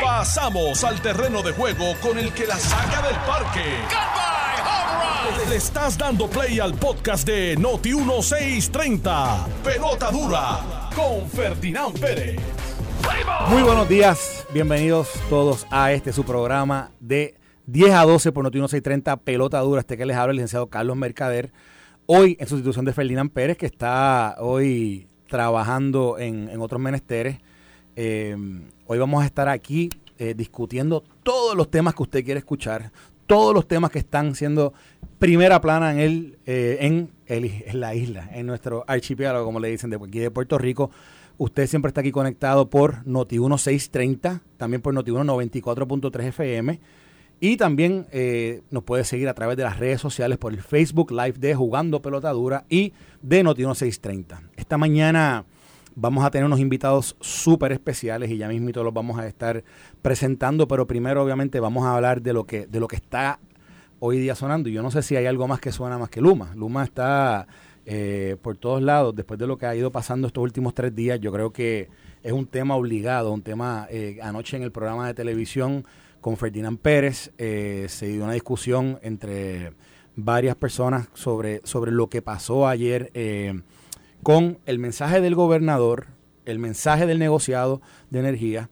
Pasamos al terreno de juego con el que la saca del parque. Le estás dando play al podcast de Noti 1630. Pelota dura con Ferdinand Pérez. Muy buenos días, bienvenidos todos a este su programa de 10 a 12 por Noti 1630 Pelota dura. Este que les habla el licenciado Carlos Mercader. Hoy en sustitución de Ferdinand Pérez, que está hoy trabajando en, en otros menesteres. Eh, hoy vamos a estar aquí eh, discutiendo todos los temas que usted quiere escuchar, todos los temas que están siendo primera plana en, el, eh, en, la isla, en nuestro archipiélago, como le dicen, de aquí de Puerto Rico. Usted siempre está aquí conectado por Noti 1630, también por Noti 94.3 FM. Y también eh, nos puede seguir a través de las redes sociales por el Facebook Live de Jugando Pelota Dura y de Noti 1630. Esta mañana vamos a tener unos invitados súper especiales y ya mismito los vamos a estar presentando, pero primero obviamente vamos a hablar de lo que, de lo que está hoy día sonando. Y yo no sé si hay algo más que suena más que Luma. Luma está eh, por todos lados, después de lo que ha ido pasando estos últimos tres días, yo creo que es un tema obligado, un tema eh, anoche en el programa de televisión con Ferdinand Pérez, eh, se dio una discusión entre varias personas sobre, sobre lo que pasó ayer eh, con el mensaje del gobernador, el mensaje del negociado de energía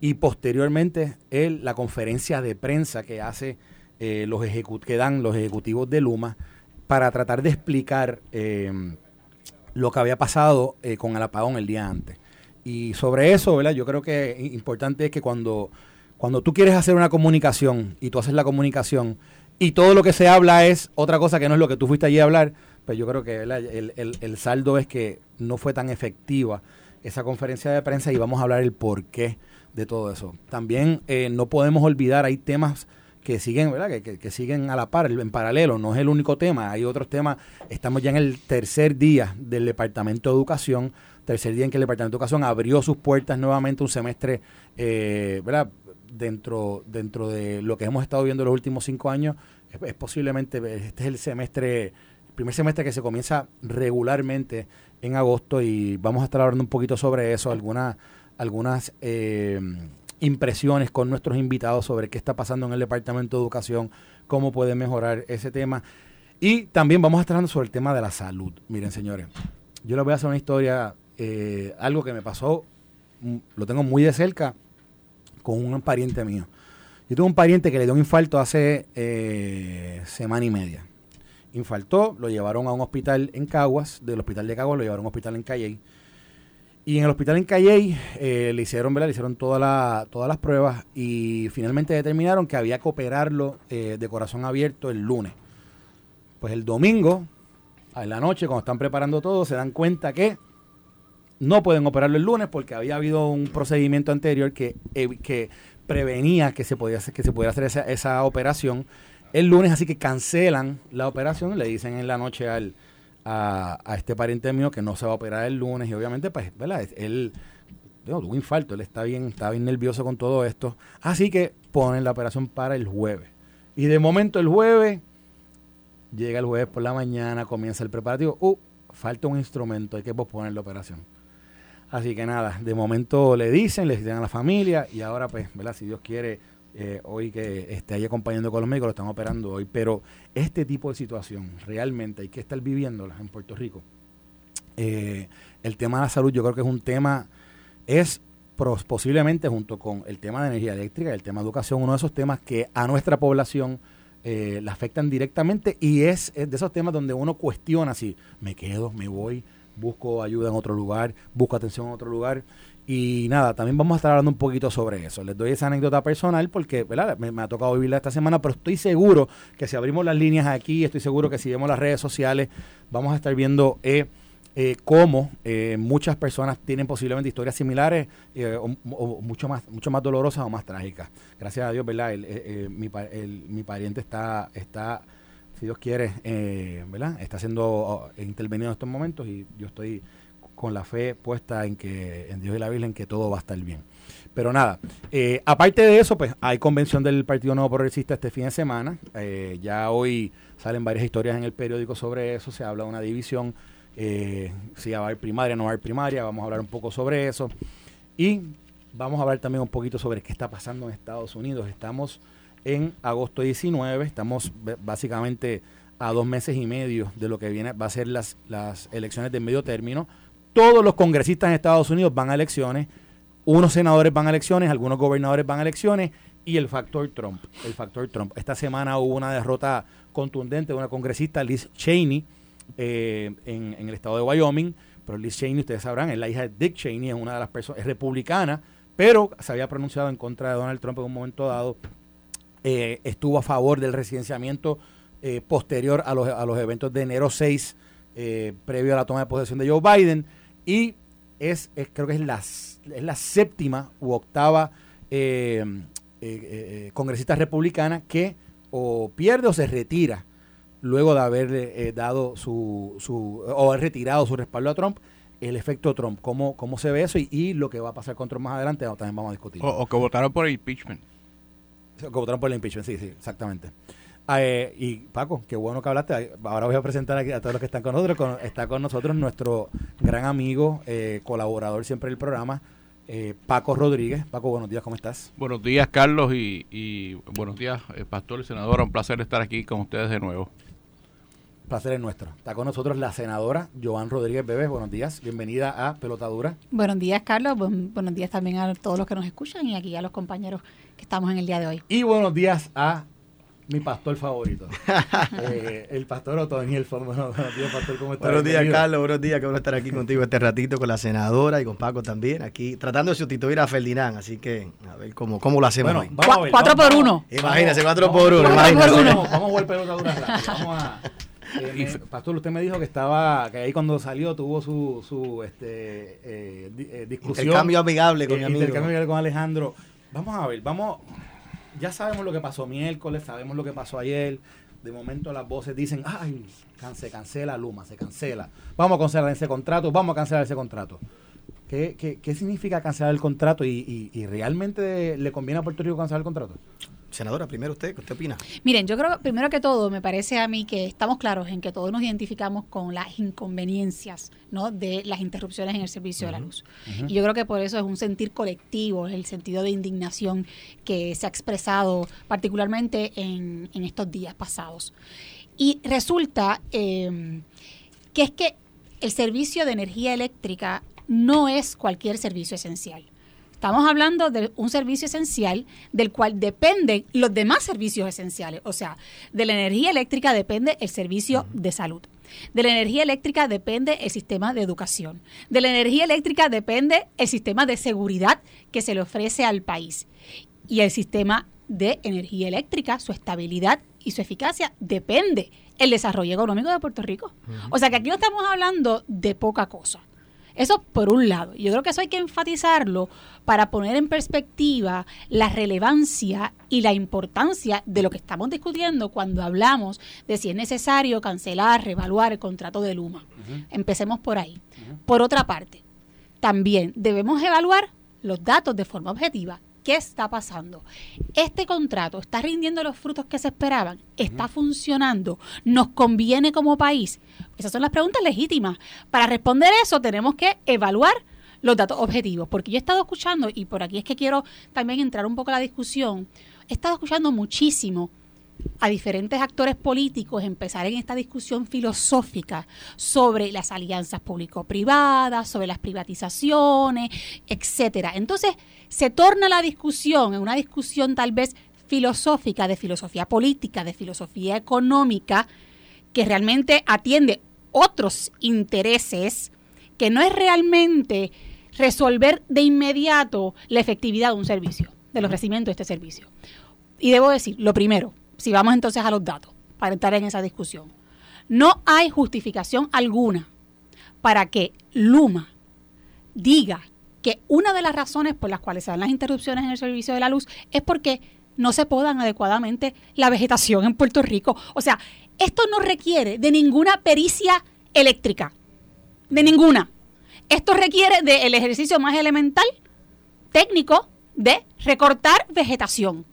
y posteriormente el, la conferencia de prensa que hace eh, los que dan los ejecutivos de Luma para tratar de explicar lo que había pasado con el apagón el día antes. Y sobre eso, ¿verdad? Yo creo que importante es que cuando cuando tú quieres hacer una comunicación y tú haces la comunicación y todo lo que se habla es otra cosa que no es lo que tú fuiste allí a hablar, pues yo creo que el, el, el, saldo es que no fue tan efectiva esa conferencia de prensa y vamos a hablar el porqué de todo eso. También eh, no podemos olvidar, hay temas que siguen, ¿verdad? Que, que, siguen a la par, en paralelo, no es el único tema, hay otros temas, estamos ya en el tercer día del Departamento de Educación, tercer día en que el Departamento de Educación abrió sus puertas nuevamente un semestre, eh, ¿verdad? dentro, dentro de lo que hemos estado viendo los últimos cinco años, es, posiblemente, este es el semestre, primer semestre que se comienza regularmente en agosto y vamos a estar hablando un poquito sobre eso, algunas, algunas eh, impresiones con nuestros invitados sobre qué está pasando en el Departamento de Educación, cómo puede mejorar ese tema. Y también vamos a estar hablando sobre el tema de la salud. Miren, señores, yo les voy a hacer una historia, eh, algo que me pasó, mm, lo tengo muy de cerca con un pariente mío. Yo tuve un pariente que le dio un infarto hace eh, semana y media. Infartó, lo llevaron a un hospital en Caguas, del hospital de Caguas lo llevaron a un hospital en Calley. Y en el hospital en Calley eh, le hicieron, ¿verdad? Le hicieron todas las pruebas y finalmente determinaron que había que operarlo eh, de corazón abierto el lunes. Pues el domingo, en la noche, cuando están preparando todo, se dan cuenta que no pueden operarlo el lunes porque había habido un procedimiento anterior que, que prevenía que se, que se pudiera hacer esa, esa, operación el lunes, así que cancelan la operación, le dicen en la noche a, este pariente mío que no se va a operar el lunes y obviamente pues, ¿verdad? Él tuvo un infarto, él está bien, está bien nervioso con todo esto, así que ponen la operación para el jueves. Y de momento el jueves, llega el jueves por la mañana, comienza el preparativo, uh, falta un instrumento, hay que posponer la operación Así que nada, de momento le dicen, le dicen a la familia y ahora pues, ¿verdad? Si Dios quiere, eh, hoy que esté ahí acompañando con los médicos, lo están operando hoy. Pero este tipo de situación realmente hay que estar viviéndola en Puerto Rico. Eh, el tema de la salud yo creo que es un tema, es posiblemente junto con el tema de energía eléctrica el tema de educación, uno de esos temas que a nuestra población eh, la afectan directamente y es de esos temas donde uno cuestiona si me quedo, me voy, busco ayuda en otro lugar, busco atención en otro lugar. Y nada, también vamos a estar hablando un poquito sobre eso. Les doy esa anécdota personal porque ¿verdad? Me, ha tocado vivirla esta semana, pero estoy seguro que si abrimos las líneas aquí, estoy seguro que si vemos las redes sociales, vamos a estar viendo eh, eh, cómo eh, muchas personas tienen posiblemente historias similares eh, o, mucho, más, mucho más dolorosas o más trágicas. Gracias a Dios, ¿verdad? El, el, mi, el, mi pariente está... está si Dios quiere, ¿verdad? Está siendo oh, intervenido en estos momentos y yo estoy con la fe puesta en que en Dios y la Biblia en que todo va a estar bien. Pero nada, eh, aparte de eso, pues hay convención del Partido Nuevo Progresista este fin de semana. Eh, ya hoy salen varias historias en el periódico sobre eso, se habla de una división, eh, si va a haber primaria, no va a haber primaria, vamos a hablar un poco sobre eso. Y Vamos a hablar también un poquito sobre qué está pasando en Estados Unidos. Estamos en agosto 19, estamos básicamente a dos meses y medio de lo que viene va a ser las, las elecciones de medio término. Todos los congresistas en Estados Unidos van a elecciones, unos senadores van a elecciones, algunos gobernadores van a elecciones y el factor Trump. El factor Trump. Esta semana hubo una derrota contundente de una congresista, Liz Cheney, eh, en, el estado de Wyoming. Pero Liz Cheney, ustedes sabrán, es la hija de Dick Cheney, es una de las personas, es republicana, pero se había pronunciado en contra de Donald Trump en un momento dado. Eh, estuvo a favor del residenciamiento eh, posterior a los, a los eventos de enero 6, previo a la toma de posesión de Joe Biden. Y es, creo que es la, es la séptima u octava congresista republicana que o pierde o se retira luego de haber eh, dado su, su, o haber retirado su respaldo a Trump, el efecto Trump, cómo, cómo se ve eso y, lo que va a pasar con Trump más adelante, también vamos a discutir. O, que votaron por el impeachment. O que votaron por el impeachment, sí, sí, exactamente. Ah, eh, y Paco, qué bueno que hablaste. Ahora voy a presentar aquí a todos los que están con nosotros. está con nosotros nuestro gran amigo, eh, colaborador siempre del programa, eh, Paco Rodríguez. Paco, buenos días, ¿cómo estás? Buenos días, Carlos, y, buenos días, eh, Pastor y Senadora. Un placer estar aquí con ustedes de nuevo. Placer es nuestro. Está con nosotros la senadora Joan Rodríguez Bebés. Buenos días. Bienvenida a Pelotadura. Buenos días, Carlos. buenos días también a todos los que nos escuchan y aquí a los compañeros que estamos en el día de hoy. Y buenos días a mi pastor favorito. Eh, el pastor Otoniel Buenos días, pastor, ¿cómo estás? Buenos días, Carlos. Buenos días, que bueno estar aquí contigo este ratito con la senadora y con Paco también, aquí tratando de sustituir a Ferdinand. Así que, a ver cómo, cómo lo hacemos hoy. cuatro por uno. Imagínese, cuatro por uno. Vamos, a jugar pelota dura Vamos a. Eh, pastor, usted me dijo que estaba, que ahí cuando salió tuvo su, su este, eh, eh discusión. Intercambio amigable con mi amigo. Intercambio amigable con Alejandro. Vamos a ver, vamos, ya sabemos lo que pasó miércoles, sabemos lo que pasó ayer. De momento las voces dicen, ay, se cancela Luma, se cancela. Vamos a cancelar ese contrato, vamos a cancelar ese contrato. ¿Qué, qué, qué significa cancelar el contrato y, y, y realmente le conviene a Puerto Rico cancelar el contrato? Senadora, primero usted, ¿qué usted opina? Miren, yo creo, primero que todo, me parece a mí que estamos claros en que todos nos identificamos con las inconveniencias ¿no? de las interrupciones en el servicio de la luz. Y yo creo que por eso es un sentir colectivo, el sentido de indignación que se ha expresado particularmente en, estos días pasados. Y resulta eh, que es que el servicio de energía eléctrica no es cualquier servicio esencial. Estamos hablando de un servicio esencial del cual dependen los demás servicios esenciales. O sea, de la energía eléctrica depende el servicio de salud. De la energía eléctrica depende el sistema de educación. De la energía eléctrica depende el sistema de seguridad que se le ofrece al país. Y el sistema de energía eléctrica, su estabilidad y su eficacia depende el desarrollo económico de Puerto Rico. O sea que aquí no estamos hablando de poca cosa. Eso por un lado. Yo creo que eso hay que enfatizarlo para poner en perspectiva la relevancia y la importancia de lo que estamos discutiendo cuando hablamos de si es necesario cancelar, revaluar el contrato de Luma. Empecemos por ahí. Por otra parte, también debemos evaluar los datos de forma objetiva ¿Qué está pasando? Este contrato está rindiendo los frutos que se esperaban, está funcionando, nos conviene como país. Esas son las preguntas legítimas. Para responder eso tenemos que evaluar los datos objetivos, porque yo he estado escuchando, y por aquí es que quiero también entrar un poco a la discusión, he estado escuchando muchísimo a diferentes actores políticos empezar en esta discusión filosófica sobre las alianzas público-privadas, sobre las privatizaciones, etcétera. Entonces, se torna la discusión en una discusión tal vez filosófica, de filosofía política, de filosofía económica, que realmente atiende otros intereses, que no es realmente resolver de inmediato la efectividad de un servicio, del ofrecimiento de este servicio. Y debo decir, lo primero, si vamos entonces a los datos, para entrar en esa discusión, no hay justificación alguna para que Luma diga que una de las razones por las cuales se dan las interrupciones en el servicio de la luz es porque no se podan adecuadamente la vegetación en Puerto Rico. O sea, esto no requiere de ninguna pericia eléctrica, de ninguna. Esto requiere del ejercicio más elemental, técnico, de recortar vegetación.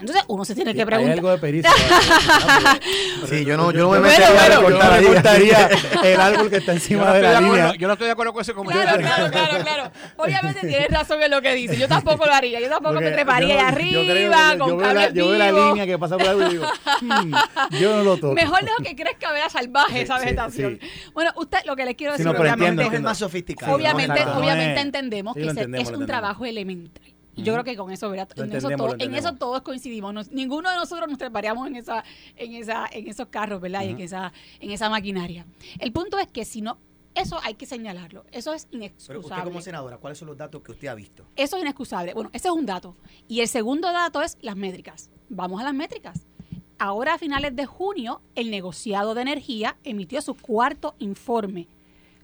Entonces uno se tiene que preguntar. Hay algo de pericia. sí, yo no, yo no me metería a bueno, recortar ahí. el árbol que está encima no, de estoy de la acuerdo, línea. yo no estoy de acuerdo con ese Claro, comentario. claro, claro, claro. Obviamente tienes razón en lo que dice. Yo tampoco lo haría. Yo tampoco Porque me treparía yo- allá yo creo arriba con yo veo la- cables Yo veo la línea que pasa por algo y digo, "Hmm, yo no lo toco. Mejor dejo que crezca vea salvaje Sí, esa sí, vegetación. sí. Bueno, usted lo que les quiero Sí, decir no, pero obviamente, entiendo, es entiendo. más sofisticado. obviamente, no obviamente es- entendemos sí, que es un trabajo elemental. Y yo creo que con eso, ¿verdad? En eso, todo- en eso todos coincidimos. Nos- ninguno de nosotros nos treparíamos en esa, en esa, en esos carros, ¿verdad? Y en esa, en esa maquinaria. El punto es que si no, eso hay que señalarlo. Eso es Pero inexcusable. usted como senadora, ¿cuáles son los datos que usted ha visto? Eso es inexcusable. Bueno, ese es un dato. Y el segundo dato es las métricas. Vamos a las métricas. Ahora a finales de junio, el negociado de energía emitió su cuarto informe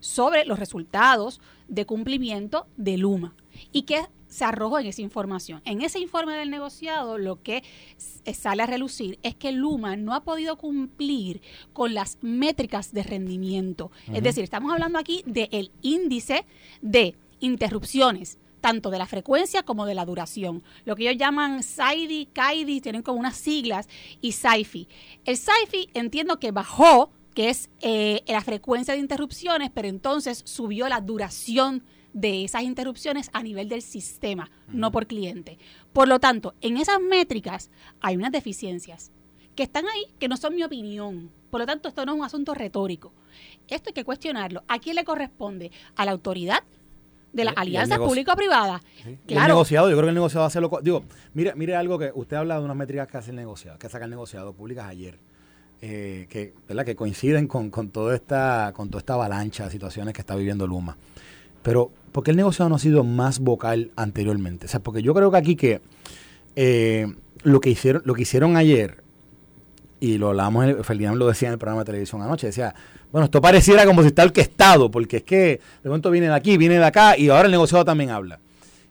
sobre los resultados de cumplimiento de Luma. ¿Y qué se arrojó en esa información? En ese informe del negociado lo que s- sale a relucir es que Luma no ha podido cumplir con las métricas de rendimiento. Es decir, estamos hablando aquí del índice de interrupciones tanto de la frecuencia como de la duración. Lo que ellos llaman SAIDI, CAIDI, tienen como unas siglas, y SAIFI. El SAIFI entiendo que bajó, que es eh, la frecuencia de interrupciones, pero entonces subió la duración de esas interrupciones a nivel del sistema, no por cliente. Por lo tanto, en esas métricas hay unas deficiencias que están ahí, que no son mi opinión. Por lo tanto, esto no es un asunto retórico. Esto hay que cuestionarlo. ¿A quién le corresponde? ¿A la autoridad de las al alianzas público-privadas? Y El Claro, negociado, yo creo que el negociado hace lo. Digo, mire, mire algo que usted habla de unas métricas que hace el negociado, que saca el negociado públicas ayer, eh, que, ¿verdad? que coinciden con, con, toda esta, con toda esta avalancha de situaciones que está viviendo Luma. Pero, ¿por qué el negociado no ha sido más vocal anteriormente? O sea, porque yo creo que aquí que eh, lo que hicieron, lo que hicieron ayer, y lo hablamos, Ferdinand lo decía en el programa de televisión anoche, decía, bueno, esto pareciera como si está orquestado, porque es que de momento viene de aquí, viene de acá, y ahora el negociado también habla.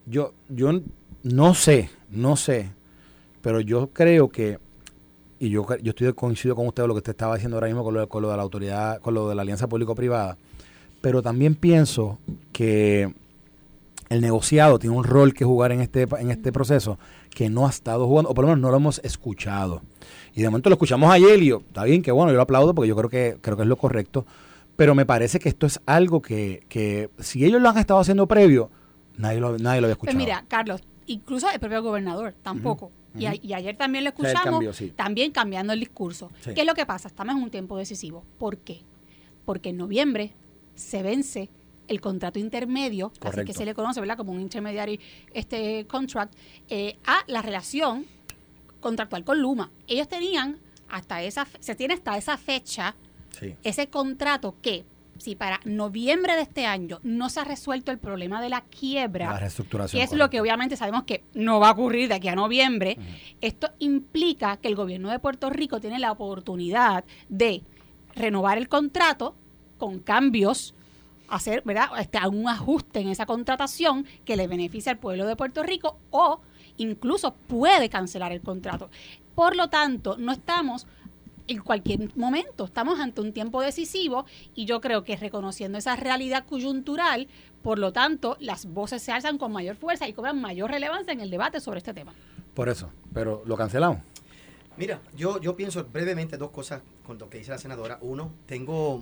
Yo, yo no sé, no sé, pero yo creo que, y yo, yo estoy coincido con usted lo que usted estaba diciendo ahora mismo con lo, con lo de la autoridad, con lo de la alianza público-privada, pero también pienso que el negociado tiene un rol que jugar en este, en este proceso que no ha estado jugando, o por lo menos no lo hemos escuchado. Y de momento lo escuchamos ayer y yo, está bien, que bueno, yo lo aplaudo porque yo creo que, creo que es lo correcto, pero me parece que esto es algo que, que si ellos lo han estado haciendo previo, nadie lo, nadie lo había Pues escuchado. mira, Carlos, incluso el propio gobernador tampoco. y, a- y ayer también lo escuchamos, sí. también cambiando el discurso. Sí. ¿Qué es lo que pasa? Estamos en un tiempo decisivo. ¿Por qué? Porque en noviembre se vence el contrato intermedio, así que se le conoce, ¿verdad? Como un intermediary este contract, eh, a la relación contractual con Luma. Ellos tenían hasta esa, se tiene hasta esa fecha Sí. ese contrato que si para noviembre de este año no se ha resuelto el problema de la quiebra, La reestructuración. que es lo que obviamente sabemos que no va a ocurrir de aquí a noviembre, esto implica que el gobierno de Puerto Rico tiene la oportunidad de renovar el contrato con cambios, hacer ¿verdad? Este, un ajuste en esa contratación que le beneficie al pueblo de Puerto Rico o incluso puede cancelar el contrato. Por lo tanto, no estamos en cualquier momento. Estamos ante un tiempo decisivo y yo creo que reconociendo esa realidad coyuntural, por lo tanto, las voces se alzan con mayor fuerza y cobran mayor relevancia en el debate sobre este tema. Por eso, pero lo cancelamos. Mira, yo, yo pienso brevemente dos cosas con lo que dice la senadora. Uno, tengo,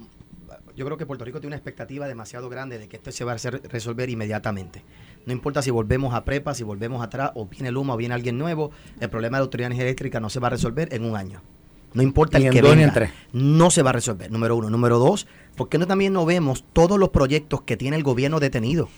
yo creo que Puerto Rico tiene una expectativa demasiado grande de que esto se va a resolver inmediatamente. No importa si volvemos a prepa, si volvemos atrás, o viene Luma o viene alguien nuevo, el problema de la autoridad eléctrica no se va a resolver en un año. No importa Ni el en que dos ni venga, en tres. no se va a resolver, número uno. Número dos, ¿por qué no también no vemos todos los proyectos que tiene el gobierno detenido?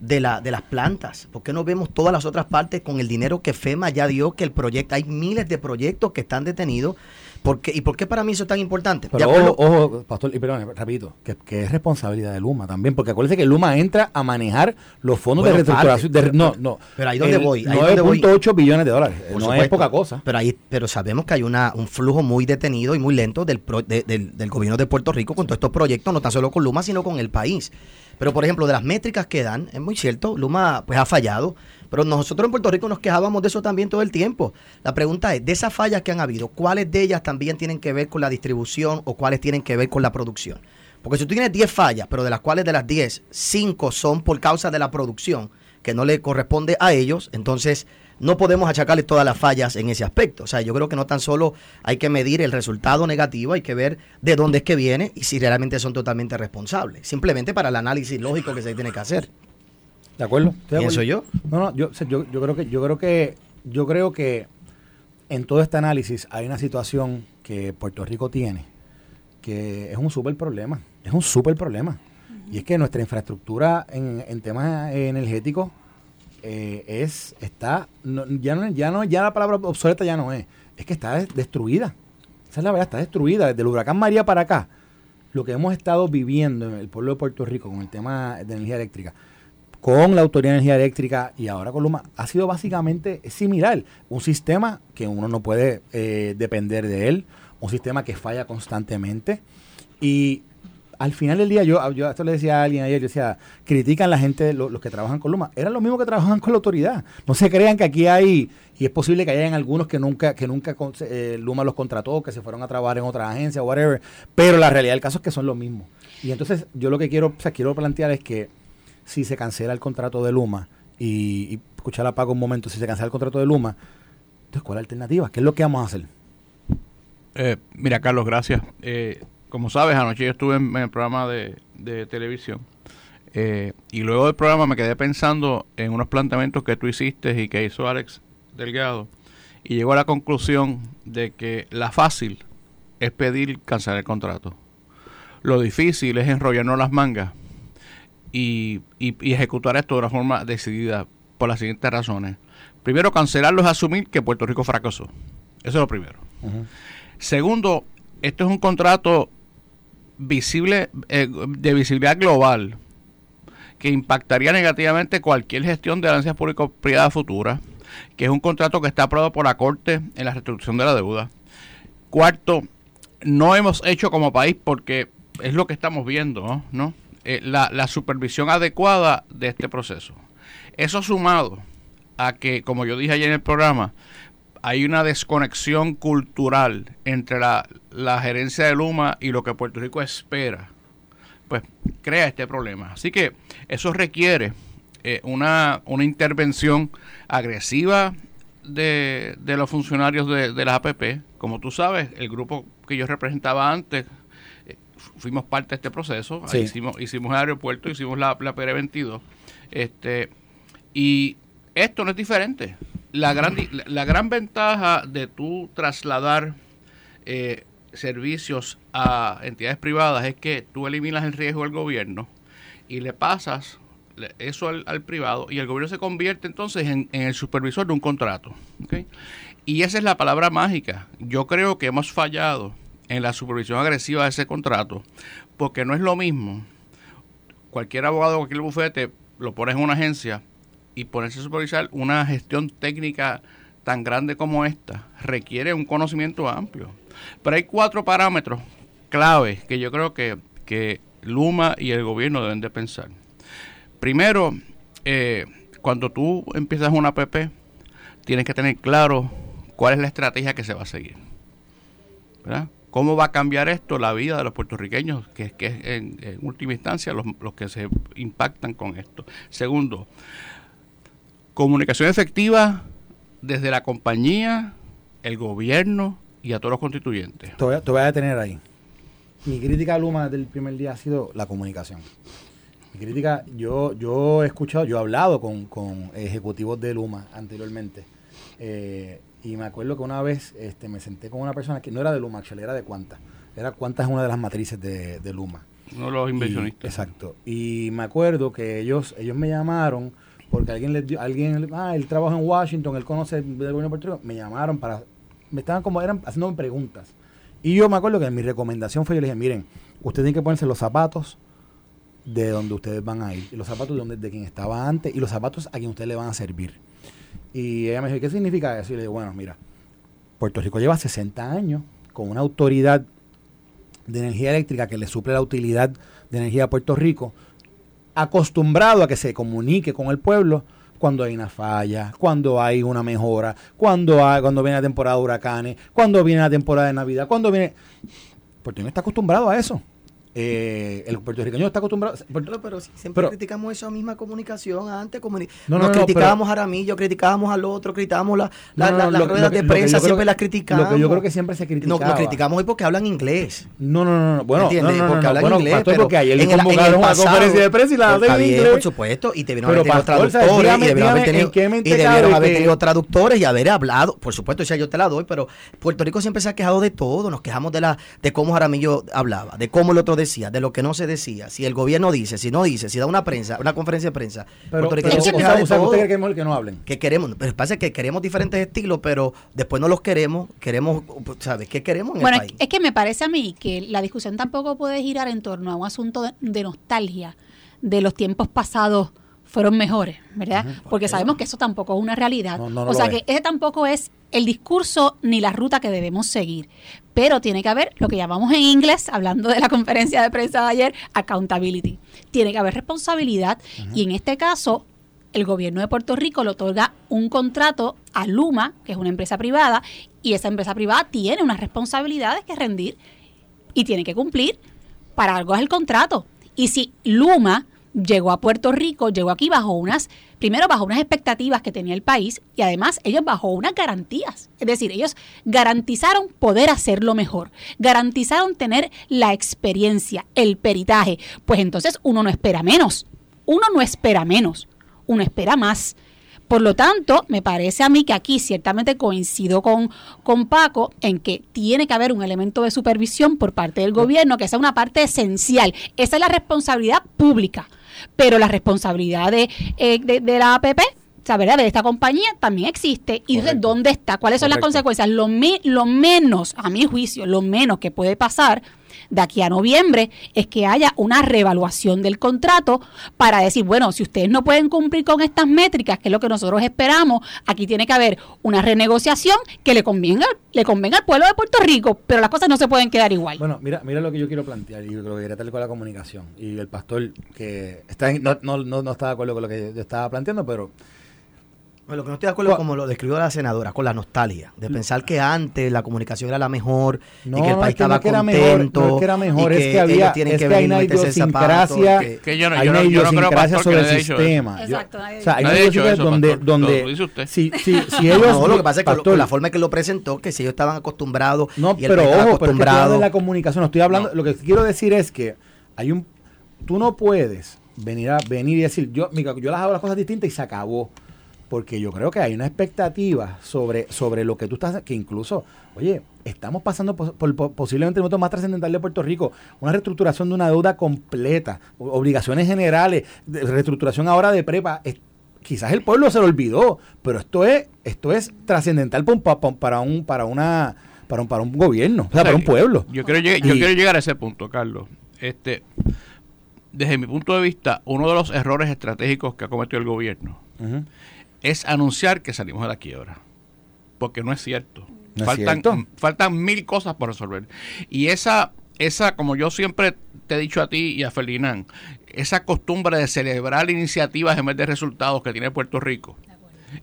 de, la, de las plantas. ¿Por qué no vemos todas las otras partes con el dinero que FEMA ya dio que el proyecto? Hay miles de proyectos que están detenidos. ¿Por qué? ¿Y por qué para mí eso es tan importante? Pero ojo, ojo, pastor, y perdón, repito, que, que es responsabilidad de Luma también, porque acuérdense que Luma entra a manejar los fondos Bueno, de reestructuración. de- no, no. pero ahí donde El voy, ahí donde voy. 9.8 billones de dólares. Por no es poca cosa. Pero ahí, pero sabemos que hay una, un flujo muy detenido y muy lento del, pro- de- del, del gobierno de Puerto Rico con todos estos proyectos, no tan solo con Luma, sino con el país. Pero, por ejemplo, de las métricas que dan, es muy cierto, Luma pues ha fallado, pero nosotros en Puerto Rico nos quejábamos de eso también todo el tiempo. La pregunta es, de esas fallas que han habido, ¿cuáles de ellas también tienen que ver con la distribución o cuáles tienen que ver con la producción? Porque si tú tienes 10 fallas, pero de las cuales de las 10, 5 son por causa de la producción, que no le corresponde a ellos, entonces no podemos achacarle todas las fallas en ese aspecto. O sea, yo creo que no tan solo hay que medir el resultado negativo, hay que ver de dónde es que viene y si realmente son totalmente responsables. Simplemente para el análisis lógico que se tiene que hacer. ¿De acuerdo? ¿Pienso yo? No, no, yo, yo, yo, creo que, yo creo que, yo creo que en todo este análisis hay una situación que Puerto Rico tiene que es un súper problema. Es un súper problema. Y es que nuestra infraestructura en, en temas energéticos eh, es, está, ya, no, ya, no, ya la palabra obsoleta ya no es, es que está destruida. Esa es la verdad, está destruida. Desde el huracán María para acá, lo que hemos estado viviendo en el pueblo de Puerto Rico con el tema de energía eléctrica, con la Autoridad de Energía Eléctrica y ahora con Luma, ha sido básicamente similar. Un sistema que uno no puede eh, depender de él, un sistema que falla constantemente. Y al final del día, yo, yo esto le decía a alguien ayer, yo decía, critican la gente, los que trabajan con Luma. Era lo mismo que trabajan con la autoridad. No se crean que aquí hay, y es posible que hayan algunos que nunca, que nunca eh, Luma los contrató, que se fueron a trabajar en otra agencia o whatever, pero la realidad del caso es que son lo mismo. Y entonces yo lo que quiero, o sea, quiero plantear es que si se cancela el contrato de Luma, y, y escuchar la paga un momento, si se cancela el contrato de Luma, entonces ¿cuál es la alternativa? ¿Qué es lo que vamos a hacer? Eh, mira, Carlos, gracias. Eh, como sabes, anoche yo estuve en, el programa de, televisión eh, y luego del programa me quedé pensando en unos planteamientos que tú hiciste y que hizo Alex Delgado y llegó a la conclusión de que la fácil es pedir cancelar el contrato. Lo difícil es enrollarnos las mangas y, ejecutar esto de una forma decidida por las siguientes razones. Primero, cancelarlo es asumir que Puerto Rico fracasó. Eso es lo primero. Segundo, esto es un contrato visible eh, de visibilidad global que impactaría negativamente cualquier gestión de ganancias público-privadas futuras, que es un contrato que está aprobado por la Corte en la restitución de la deuda. Cuarto, no hemos hecho como país porque es lo que estamos viendo, ¿no? Eh, la, la supervisión adecuada de este proceso. Eso sumado a que, como yo dije ayer en el programa, hay una desconexión cultural entre la, gerencia de Luma y lo que Puerto Rico espera, pues crea este problema. Así que eso requiere eh, una, una intervención agresiva de, de los funcionarios de, de, la APP. Como tú sabes, el grupo que yo representaba antes, fuimos parte de este proceso. hicimos, hicimos el aeropuerto, hicimos la, la PR22. Este, y esto no es diferente la gran, la gran ventaja de tú trasladar eh, servicios a entidades privadas es que tú eliminas el riesgo del gobierno y le pasas eso al, privado y el gobierno se convierte entonces en, el supervisor de un contrato. Y esa es la palabra mágica. Yo creo que hemos fallado en la supervisión agresiva de ese contrato porque no es lo mismo. Cualquier abogado, cualquier bufete lo pones en una agencia y ponerse a supervisar una gestión técnica tan grande como esta requiere un conocimiento amplio. Pero hay cuatro parámetros claves que yo creo que, que Luma y el gobierno deben de pensar. Primero, eh, cuando tú empiezas una PP, tienes que tener claro cuál es la estrategia que se va a seguir. ¿verdad? ¿Cómo va a cambiar esto la vida de los puertorriqueños, que, es en, en última instancia los, los que se impactan con esto? Segundo, Comunicación efectiva desde la compañía, el gobierno y a todos los constituyentes. Te voy a, te detener ahí. Mi crítica a Luma desde el primer día ha sido la comunicación. Mi crítica, yo, yo he escuchado, yo he hablado con, ejecutivos de Luma anteriormente. Eh, y me acuerdo que una vez este, me senté con una persona que no era de Luma, era de Cuanta. Era Cuanta es una de las matrices de, Luma. Uno de los inversionistas. exacto. Y me acuerdo que ellos, ellos me llamaron porque alguien le dio, alguien, ah, él trabaja en Washington, él conoce el gobierno de Puerto Rico, me llamaron para, me estaban como, eran haciendo preguntas. Y yo me acuerdo que mi recomendación fue, yo le dije, miren, ustedes tienen que ponerse los zapatos de donde ustedes van a ir, y los zapatos de, donde, de quien estaba antes, y los zapatos a quien ustedes le van a servir. Y ella me dijo, ¿qué significa eso? Y le dije, bueno, mira, Puerto Rico lleva 60 años con una autoridad de energía eléctrica que le suple la utilidad de energía a Puerto Rico, acostumbrado a que se comunique con el pueblo cuando hay una falla, cuando hay una mejora, cuando hay, cuando viene la temporada de huracanes, cuando viene la temporada de Navidad, cuando viene... Puerto Rico está acostumbrado a eso. Eh, el puertorriqueño está acostumbrado. Pero, pero siempre criticamos esa misma comunicación antes. no, nos criticábamos a Aramillo, criticábamos al otro, criticábamos la, las ruedas de prensa, siempre las criticamos. Lo que yo creo que siempre se criticaba. No, lo criticamos hoy porque hablan inglés. No, no, no. Bueno, no, no, porque hablan bueno, inglés. Pastor, porque ayer le convocaron una conferencia de prensa y la hacen en inglés. Por supuesto, y debieron haber tenido traductores. Y debieron haber tenido, y debieron haber tenido traductores y haber hablado. Por supuesto, ya yo te la doy, pero Puerto Rico siempre se ha quejado de todo. Nos quejamos de la de cómo Jaramillo hablaba, de cómo el otro decía, de lo que no se decía, si el gobierno dice, si no dice, si da una prensa, una conferencia de prensa, pero, pero, pero usted cree que no hablen. Que queremos, pero pasa que queremos diferentes estilos, pero después no los queremos, queremos, ¿sabes? ¿Qué queremos en bueno, el país? es que me parece a mí que la discusión tampoco puede girar en torno a un asunto de, nostalgia de los tiempos pasados fueron mejores, ¿verdad? Porque sabemos que eso tampoco es una realidad. o sea que ese tampoco es el discurso ni la ruta que debemos seguir. Pero tiene que haber lo que llamamos en inglés, hablando de la conferencia de prensa de ayer, accountability. Tiene que haber responsabilidad y en este caso el gobierno de Puerto Rico le otorga un contrato a Luma, que es una empresa privada, y esa empresa privada tiene unas responsabilidades que rendir y tiene que cumplir. Para algo es el contrato. Y si Luma llegó a Puerto Rico, llegó aquí bajo unas, primero bajo unas expectativas que tenía el país y además ellos bajo unas garantías. Es decir, ellos garantizaron poder hacerlo mejor, garantizaron tener la experiencia, el peritaje. Pues entonces uno no espera menos, uno no espera menos, uno espera más. Por lo tanto, me parece a mí que aquí ciertamente coincido con, con Paco en que tiene que haber un elemento de supervisión por parte del gobierno, que sea una parte esencial. Esa es la responsabilidad pública pero la responsabilidad de, eh, de, la APP ¿verdad? de esta compañía también existe. Y entonces, ¿dónde está? ¿Cuáles son las consecuencias? Lo, lo menos, a mi juicio, lo menos que puede pasar de aquí a noviembre es que haya una revaluación del contrato para decir, bueno, si ustedes no pueden cumplir con estas métricas, que es lo que nosotros esperamos, aquí tiene que haber una renegociación que le convenga, le convenga al pueblo de Puerto Rico, pero las cosas no se pueden quedar igual. Bueno, mira, mira lo que yo quiero plantear y lo que quería tal con la comunicación. Y el pastor que está no, no, no, está de acuerdo con lo que yo estaba planteando, pero lo que no estoy de acuerdo, como lo describió la senadora, con la nostalgia, de pensar que antes la comunicación era la mejor y que el país estaba que contento. no es que era mejor, es que había tienen es que, hay una idiosincrasia, que, que yo no, hay una idiosincrasia sobre el sistema. Exacto. o sea, hay una idiosincrasia donde, donde lo dice usted. Si, si, si ellos... No, lo que pasa es que la forma en que lo presentó, que si ellos estaban acostumbrados No, y el pero ojo, acostumbrado, de la comunicación, no estoy hablando, lo que quiero decir es que hay un... Tú no puedes venir a venir y decir, yo, yo las hago las cosas distintas y se acabó porque yo creo que hay una expectativa sobre, sobre lo que tú estás, que incluso, oye, estamos pasando por, posiblemente el momento más trascendental de Puerto Rico, una reestructuración de una deuda completa, obligaciones generales, reestructuración ahora de prepa. quizás el pueblo se lo olvidó, pero esto es, esto es trascendental para un, para una, para un, para un gobierno, o sea, para un pueblo. Yo quiero, yo quiero llegar a ese punto, Carlos. Este, desde mi punto de vista, uno de los errores estratégicos que ha cometido el gobierno es anunciar que salimos de la quiebra. Porque no es cierto. faltan, faltan mil cosas por resolver. Y esa, esa, como yo siempre te he dicho a ti y a Felinán, esa costumbre de celebrar iniciativas en vez de resultados que tiene Puerto Rico,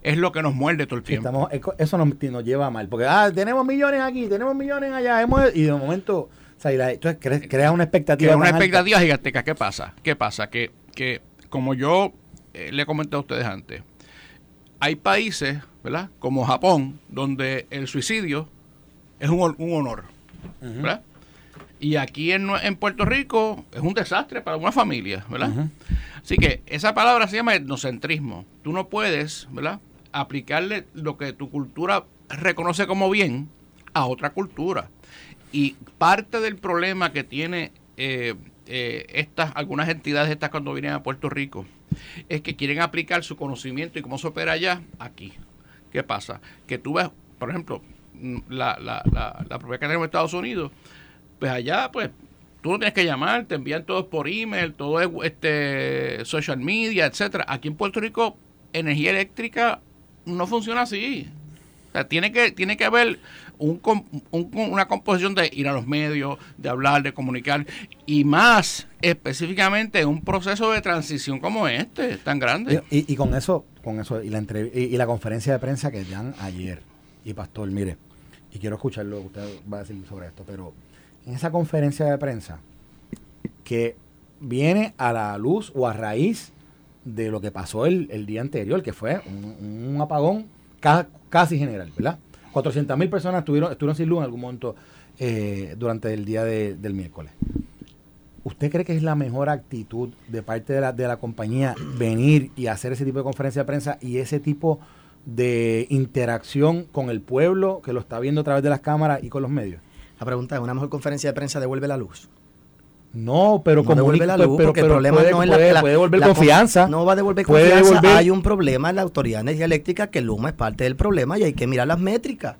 es lo que nos muerde todo el tiempo. eso nos, nos, lleva mal. Porque ah, tenemos millones aquí, tenemos millones allá, hemos, y de momento, o sea, entonces crea, una expectativa. Crea una expectativa gigantesca. ¿Qué pasa? ¿Qué pasa? Que, que como yo eh, le comenté a ustedes antes, hay países, ¿verdad? Como Japón, donde el suicidio es un, honor, ¿verdad? Y aquí en, en, Puerto Rico es un desastre para una familia, ¿verdad? Así que esa palabra se llama etnocentrismo. Tú no puedes, ¿verdad? Aplicarle lo que tu cultura reconoce como bien a otra cultura. Y parte del problema que tiene eh, eh, estas algunas entidades estas cuando vienen a Puerto Rico es que quieren aplicar su conocimiento y cómo se opera allá aquí. ¿Qué pasa? Que tú ves, por ejemplo, mm, la, la, la, la propiedad que tenemos en Estados Unidos, pues allá, pues, tú no tienes que llamar, te envían todo por email, todo es este, social media, etcétera. Aquí en Puerto Rico, energía eléctrica no funciona así. O sea, tiene que, tiene que haber un, una composición de ir a los medios, de hablar, de comunicar, y más específicamente en un proceso de transición como este, tan grande. Y, con eso, con eso y la, y, la conferencia de prensa que dan ayer, y Pastor, mire, y quiero escuchar lo que usted va a decir sobre esto, pero en esa conferencia de prensa, que viene a la luz o a raíz de lo que pasó el, día anterior, que fue un, un apagón ca- casi general, ¿verdad? 400 mil personas estuvieron, estuvieron sin luz en algún momento eh, durante el día de- del miércoles. ¿Usted cree que es la mejor actitud de parte de la, de la compañía venir y hacer ese tipo de conferencia de prensa y ese tipo de interacción con el pueblo que lo está viendo a través de las cámaras y con los medios? La pregunta es, ¿una mejor conferencia de prensa devuelve la luz? No, pero no comunica- devuelve la luz pero, porque el problema puede, no es la, puede- la- puede devolver la confianza. No va a devolver confianza. devolver- Hay un problema en la Autoridad de Energía Eléctrica que Luma es parte del problema y hay que mirar las métricas.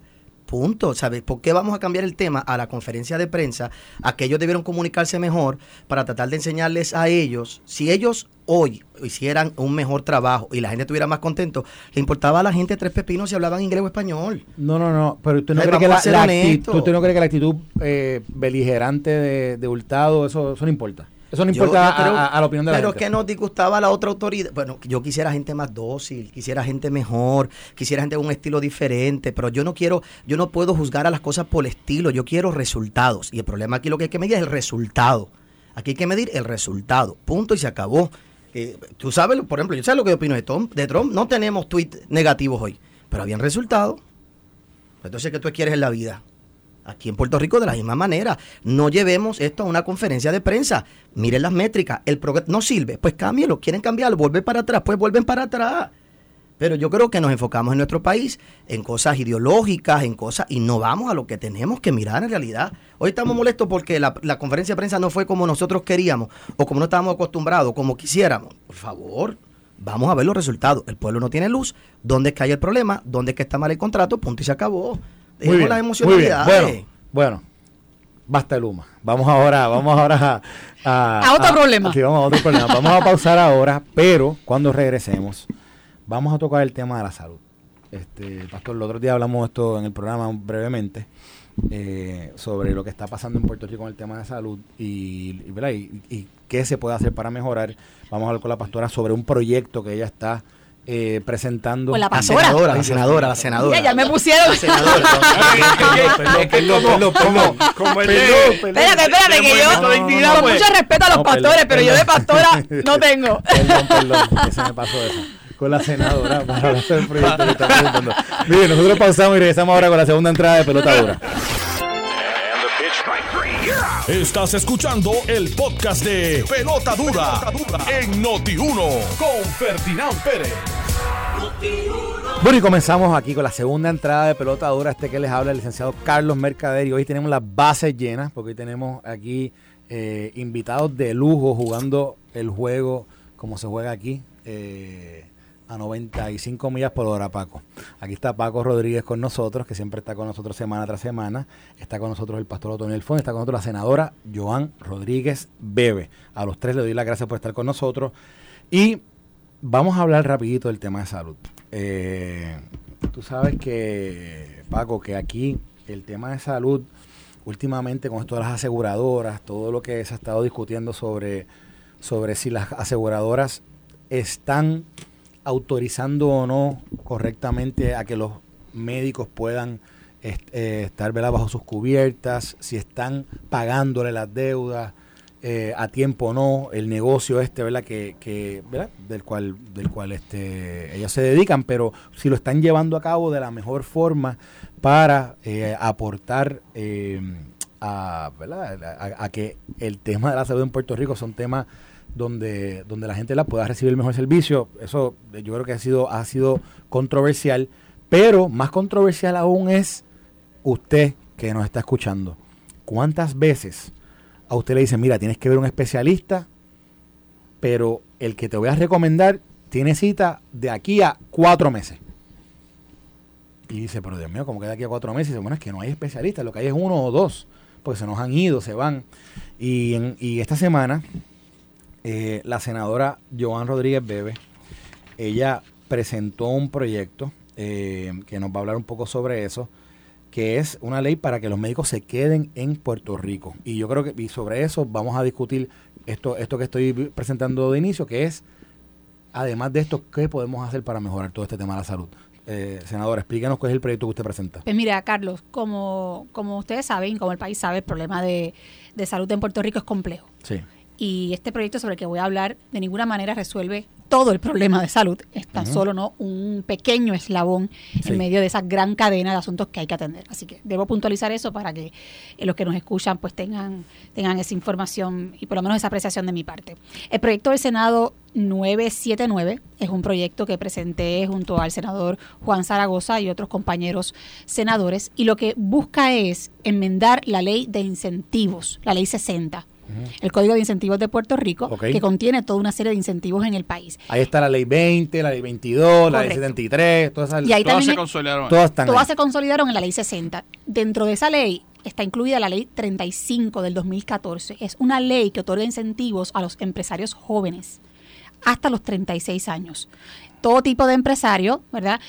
Punto. ¿Sabes? ¿Por qué vamos a cambiar el tema a la conferencia de prensa? A que ellos debieron comunicarse mejor para tratar de enseñarles a ellos. Si ellos hoy hicieran un mejor trabajo y la gente estuviera más contento, le importaba a la gente tres pepinos si hablaban inglés o español. No, no, no, pero usted no Ay, cree que la, la actitud, no cree que la actitud eh, beligerante de, de Hurtado, eso, eso no importa. Eso no importa yo creo- a, la opinión de la Pero gente. que nos disgustaba la otra autoridad. Bueno, yo quisiera gente más dócil, quisiera gente mejor, quisiera gente con un estilo diferente, pero yo no quiero, yo no puedo juzgar a las cosas por estilo, yo quiero resultados. Y el problema aquí lo que hay que medir es el resultado. Aquí hay que medir el resultado. Punto y se acabó. Eh, tú sabes, por ejemplo, yo sé lo que opino de Trump. De Trump no tenemos tweets negativos hoy, pero habían resultados. Entonces, ¿qué tú quieres en la vida? Aquí en Puerto Rico de la misma manera. No llevemos esto a una conferencia de prensa. Miren las métricas. El no sirve. Pues cámbielo. Quieren cambiarlo. Vuelve para atrás. Pues vuelven para atrás. Pero yo creo que nos enfocamos en nuestro país en cosas ideológicas, en cosas, y no vamos a lo que tenemos que mirar en realidad. Hoy estamos molestos porque la, la conferencia de prensa no fue como nosotros queríamos, o como no estábamos acostumbrados, como quisiéramos. Por favor, vamos a ver los resultados. El pueblo no tiene luz. ¿Dónde es que hay el problema? ¿Dónde es que está mal el contrato? Punto y se acabó. Muy Dejemos bien, las muy bien. emocionalidades. Bueno, bueno, basta Luma. Vamos ahora, vamos ahora a, a, A otro problema. Sí, vamos a otro problema. Vamos a pausar ahora, pero cuando regresemos, vamos a tocar el tema de la salud. Este, Pastor, el otro día hablamos de esto en el programa brevemente, eh, sobre lo que está pasando en Puerto Rico con el tema de salud y, y, ¿verdad? y- y qué se puede hacer para mejorar. Vamos a hablar con la pastora sobre un proyecto que ella está eh, presentando. La La pastora. senadora, la senadora, la senadora. Ya me pusieron. La senadora. Como, como, como el Espérate, espérate, de que yo, con pues. mucho respeto a los No, pastores, perdón, pero yo de pastora no tengo. Perdón, perdón, que se me pasó eso. Con la senadora para hablar del proyecto que está presentando. Mire, nosotros pausamos y regresamos ahora con la segunda entrada de pelota dura. Estás escuchando el podcast de Pelota Dura, en Noti1 con Ferdinand Pérez. Bueno, y comenzamos aquí con la segunda entrada de pelota dura. Este que les habla el licenciado Carlos Mercader. Y hoy tenemos las bases llenas, porque hoy tenemos aquí eh, invitados de lujo jugando el juego como se juega aquí. eh, a 95 millas por hora, Paco. Aquí está Paco Rodríguez con nosotros, que siempre está con nosotros semana tras semana. Está con nosotros el pastor Otoniel Fon, está con nosotros la senadora Joan Rodríguez Bebe. A los tres le doy las gracias por estar con nosotros. Y vamos a hablar rapidito del tema de salud. Eh, tú sabes que, Paco, que aquí el tema de salud, últimamente con esto de las aseguradoras, todo lo que se ha estado discutiendo sobre, sobre si las aseguradoras están autorizando o no correctamente a que los médicos puedan est- eh, estar ¿verdad? bajo sus cubiertas, si están pagándole las deudas eh, a tiempo o no, el negocio este, ¿verdad? Que, que ¿verdad? del cual, del cual este, ellos se dedican, pero si lo están llevando a cabo de la mejor forma para eh, aportar eh, a, ¿verdad? A, a que el tema de la salud en Puerto Rico son temas donde, donde la gente la pueda recibir el mejor servicio. Eso eh, yo creo que ha sido, ha sido controversial, pero más controversial aún es usted que nos está escuchando. ¿Cuántas veces a usted le dicen, mira, tienes que ver un especialista, pero el que te voy a recomendar tiene cita de aquí a cuatro meses? Y dice, pero Dios mío, ¿cómo que de aquí a cuatro meses? Y dice, bueno, es que no hay especialistas, lo que hay es uno o dos, porque se nos han ido, se van. Y esta semana, eh, la senadora Joan Rodríguez Bebe, ella presentó un proyecto eh, que nos va a hablar un poco sobre eso, que es una ley para que los médicos se queden en Puerto Rico. Y yo creo que y sobre eso vamos a discutir esto, esto que estoy presentando de inicio, que es, además de esto, ¿qué podemos hacer para mejorar todo este tema de la salud? Eh, senadora, explícanos cuál es el proyecto que usted presenta. Pues mira, Carlos, como, como ustedes saben, como el país sabe, el problema de, de salud en Puerto Rico es complejo. Sí. Y este proyecto sobre el que voy a hablar de ninguna manera resuelve todo el problema de salud, es tan solo no un pequeño eslabón Sí. en medio de esa gran cadena de asuntos que hay que atender. Así que debo puntualizar eso para que eh, los que nos escuchan pues tengan, tengan esa información y por lo menos esa apreciación de mi parte. El proyecto del Senado 979 es un proyecto que presenté junto al senador Juan Zaragoza y otros compañeros senadores y lo que busca es enmendar la ley de incentivos, la ley 60. El Código de Incentivos de Puerto Rico, que contiene toda una serie de incentivos en el país. Ahí está la ley 20, la ley 22, la ley Correcto. 73, todas esas. Y ahí Todas también se consolidaron. todas están Todas ahí. se consolidaron en la ley 60. Dentro de esa ley está incluida la ley 35 del 2014. Es una ley que otorga incentivos a los empresarios jóvenes hasta los 36 años. Todo tipo de empresario, ¿verdad?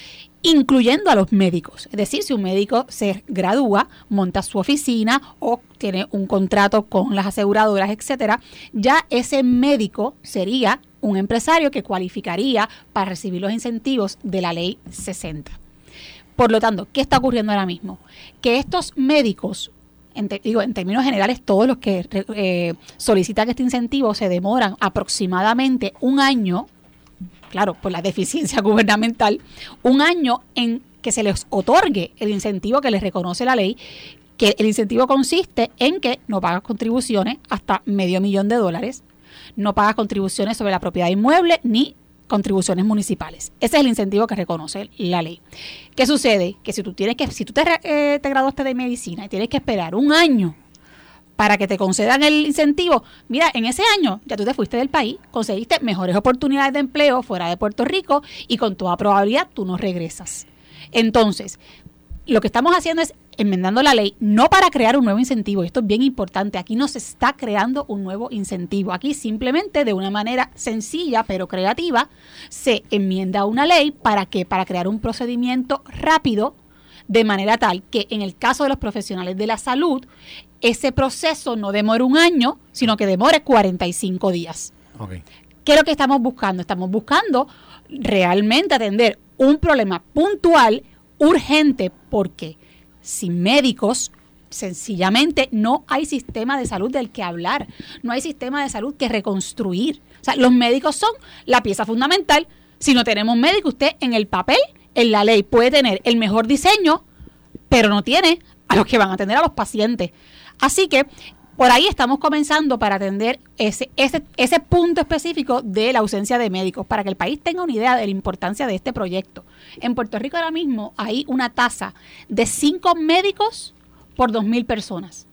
Incluyendo a los médicos. Es decir, si un médico se gradúa, monta su oficina o tiene un contrato con las aseguradoras, etcétera, ya ese médico sería un empresario que cualificaría para recibir los incentivos de la ley 60. Por lo tanto, ¿qué está ocurriendo ahora mismo? Que estos médicos, en te- digo, en términos generales, todos los que eh, solicitan este incentivo se demoran aproximadamente un año, claro, por la deficiencia gubernamental, un año en que se les otorgue el incentivo que les reconoce la ley, que el incentivo consiste en que no pagas contribuciones hasta medio millón de dólares, no pagas contribuciones sobre la propiedad inmueble ni contribuciones municipales. Ese es el incentivo que reconoce la ley. ¿Qué sucede? Que si tú tienes que, si tú te, eh, te graduaste de medicina y tienes que esperar un año para que te concedan el incentivo, mira, en ese año ya tú te fuiste del país, conseguiste mejores oportunidades de empleo fuera de Puerto Rico y con toda probabilidad tú no regresas. Entonces, lo que estamos haciendo es enmendando la ley, no para crear un nuevo incentivo, esto es bien importante, aquí no se está creando un nuevo incentivo, aquí simplemente de una manera sencilla pero creativa se enmienda una ley para que para crear un procedimiento rápido de manera tal que en el caso de los profesionales de la salud ese proceso no demore un año, sino que demore 45 días. Ok. ¿Qué es lo que estamos buscando? Estamos buscando realmente atender un problema puntual, urgente, porque sin médicos, sencillamente no hay sistema de salud del que hablar, no hay sistema de salud que reconstruir. O sea, los médicos son la pieza fundamental. Si no tenemos médico, usted en el papel, en la ley, puede tener el mejor diseño, pero no tiene a los que van a atender a los pacientes. Así que por ahí estamos comenzando para atender ese, ese, ese punto específico de la ausencia de médicos, para que el país tenga una idea de la importancia de este proyecto. En Puerto Rico ahora mismo hay una tasa de 5 médicos por 2.000 personas.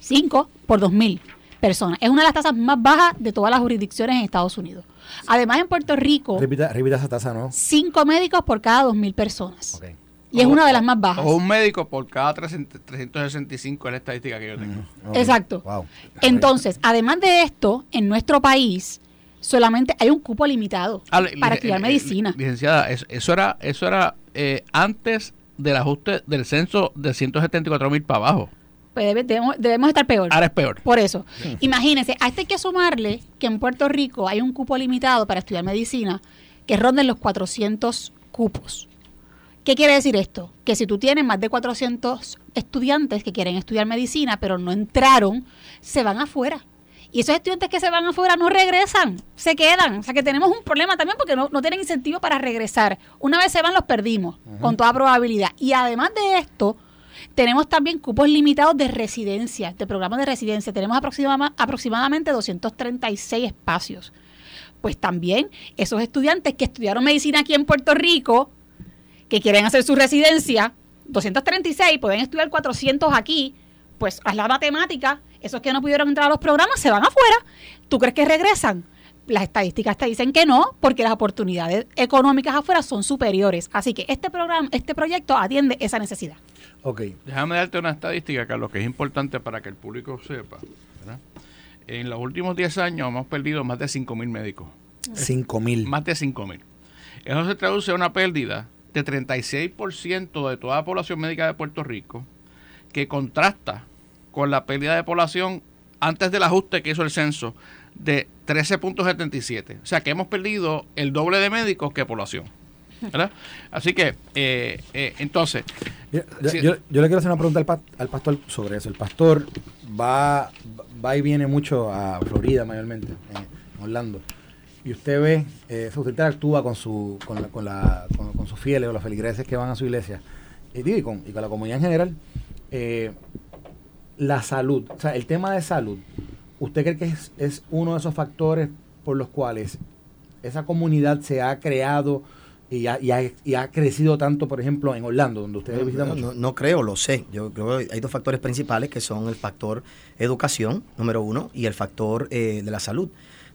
5 por 2.000 personas. Es una de las tasas más bajas de todas las jurisdicciones en Estados Unidos. Además, en Puerto Rico, Repita, repita esa tasa, ¿no? 5 médicos por cada 2.000 personas. Ok. Y es una de las más bajas. O un médico por cada 300 365 es la estadística que yo tengo. Exacto. Wow. Entonces, además de esto, en nuestro país solamente hay un cupo limitado Ah, para estudiar eh, medicina. Licenciada, eso, eso era, eso era eh, antes del ajuste del censo de 174 mil para abajo. Pues debe- debemos, debemos estar peor. Ahora es peor. Por eso, imagínense, a este hay que sumarle que en Puerto Rico hay un cupo limitado para estudiar medicina que ronda en los 400 cupos. ¿Qué quiere decir esto? Que si tú tienes más de 400 estudiantes que quieren estudiar medicina, pero no entraron, se van afuera. Y esos estudiantes que se van afuera no regresan, se quedan. O sea que tenemos un problema también porque no, no tienen incentivo para regresar. Una vez se van, los perdimos, con toda probabilidad. Y además de esto, tenemos también cupos limitados de residencia, de programas de residencia. Tenemos aproxima- aproximadamente 236 espacios. Pues también esos estudiantes que estudiaron medicina aquí en Puerto Rico, que quieren hacer su residencia, 236, pueden estudiar 400 aquí, pues haz la matemática, esos que no pudieron entrar a los programas se van afuera. ¿Tú crees que regresan? Las estadísticas te dicen que no, porque las oportunidades económicas afuera son superiores. Así que este programa, este proyecto atiende esa necesidad. Ok. Déjame darte una estadística, Carlos, que es importante para que el público sepa. ¿verdad? En los últimos 10 años hemos perdido más de 5 mil médicos. 5 mil. Más de 5 mil. Eso se traduce a una pérdida de 36% de toda la población médica de Puerto Rico, que contrasta con la pérdida de población antes del ajuste que hizo el censo de 13.77. O sea que hemos perdido el doble de médicos que población. ¿verdad? Así que, eh, eh, entonces, Yo, le quiero hacer una pregunta al, pa- al pastor sobre eso. El pastor va, va y viene mucho a Florida mayormente, en Orlando, y usted ve, eh, usted interactúa con, su, con, la, con, la, con, sus fieles o los feligreses que van a su iglesia, y, con, y con la comunidad en general, eh, la salud, o sea, el tema de salud, ¿usted cree que es, es uno de esos factores por los cuales esa comunidad se ha creado y ha, y ha, crecido tanto, por ejemplo, en Orlando, donde ustedes visitan mucho? No, creo, lo sé. Yo creo que hay dos factores principales que son el factor educación, número uno, y el factor eh, de la salud.